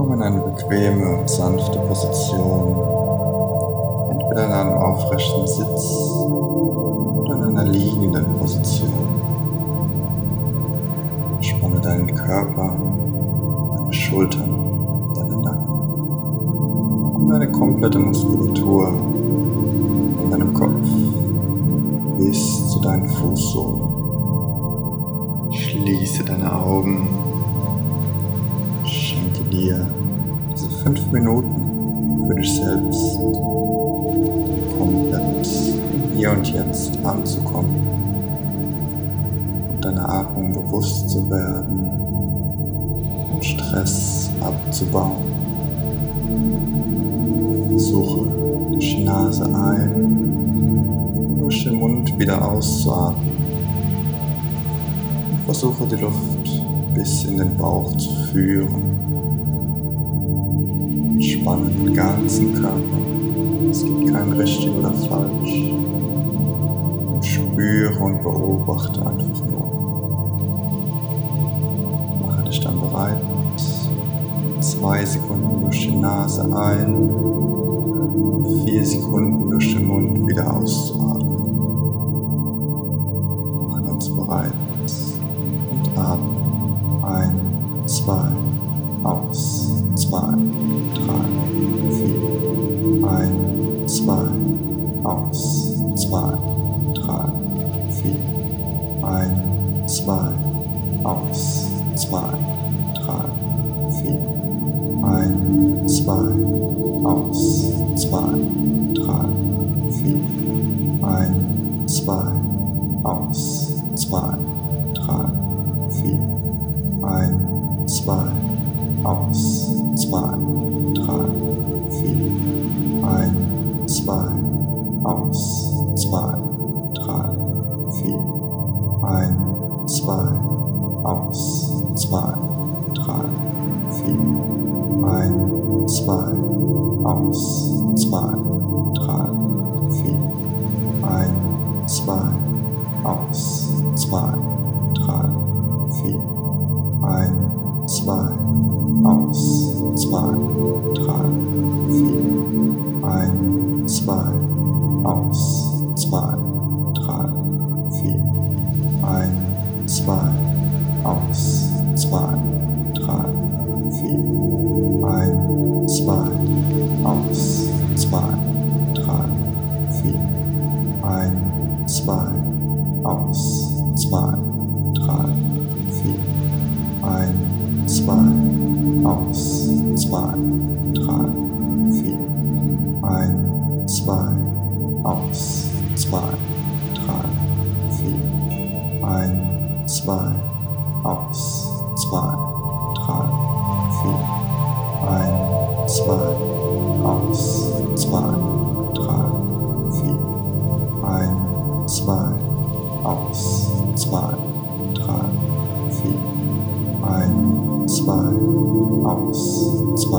Komm in eine bequeme und sanfte Position, entweder in einem aufrechten Sitz oder in einer liegenden Position. Spanne deinen Körper, deine Schultern, deinen Nacken und deine komplette Muskulatur in deinem Kopf bis zu deinen Fußsohlen. Schließe deine Augen fünf Minuten für dich selbst komplett hier und jetzt anzukommen und deine Atmung bewusst zu werden und Stress abzubauen. Suche durch die Nase ein und durch den Mund wieder auszuatmen. Versuche die Luft bis in den Bauch zu führen Entspanne den ganzen Körper. Es gibt kein richtig oder falsch. Spüre und beobachte einfach nur. Mache dich dann bereit. Zwei Sekunden durch die Nase ein und vier Sekunden durch den Mund wieder auszuatmen. Machen uns bereit und atmen. Ein, zwei, aus, zwei zwei, aus, zwei, drei, vier. Ein, zwei, aus, zwei, drei, vier. Ein, zwei, aus, zwei, drei, vier. Ein, zwei, aus, zwei, drei, vier, ein, zwei, aus, zwei, aus, zwei, drei, vier, ein, zwei, aus, zwei, drei, vier, ein, zwei, aus, zwei, drei, vier, ein, zwei, aus, zwei, drei, vier, ein, zwei, aus, zwei, drei, vier, ein, zwei, zwei, aus, zwei, drei, vier, ein, zwei, aus, zwei, drei, vier, ein, zwei, aus, zwei, drei, vier, ein, zwei, aus, zwei, drei, vier, ein, zwei, 2 aus, 2, 3, 4, ein, 2 aus, 2, 3, 4, ein, 2 aus, 2,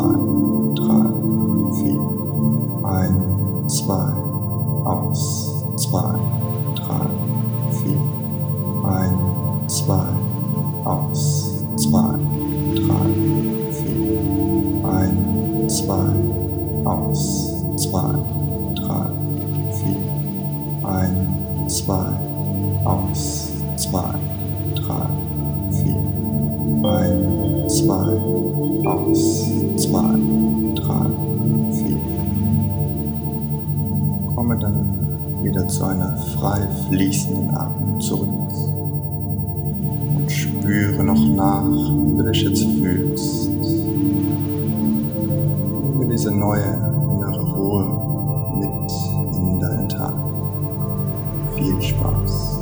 3, 4, ein, 2 aus, 2. 2 aus. 2, 3, 4, 1, 2 aus. 2, 3, 4, 1, 2 aus. 2, 3, 4. Komme dann wieder zu einer frei fließenden Atmung zurück und spüre noch nach, wie du dich jetzt fühlst neue innere Ruhe mit in deinen Tag. Viel Spaß!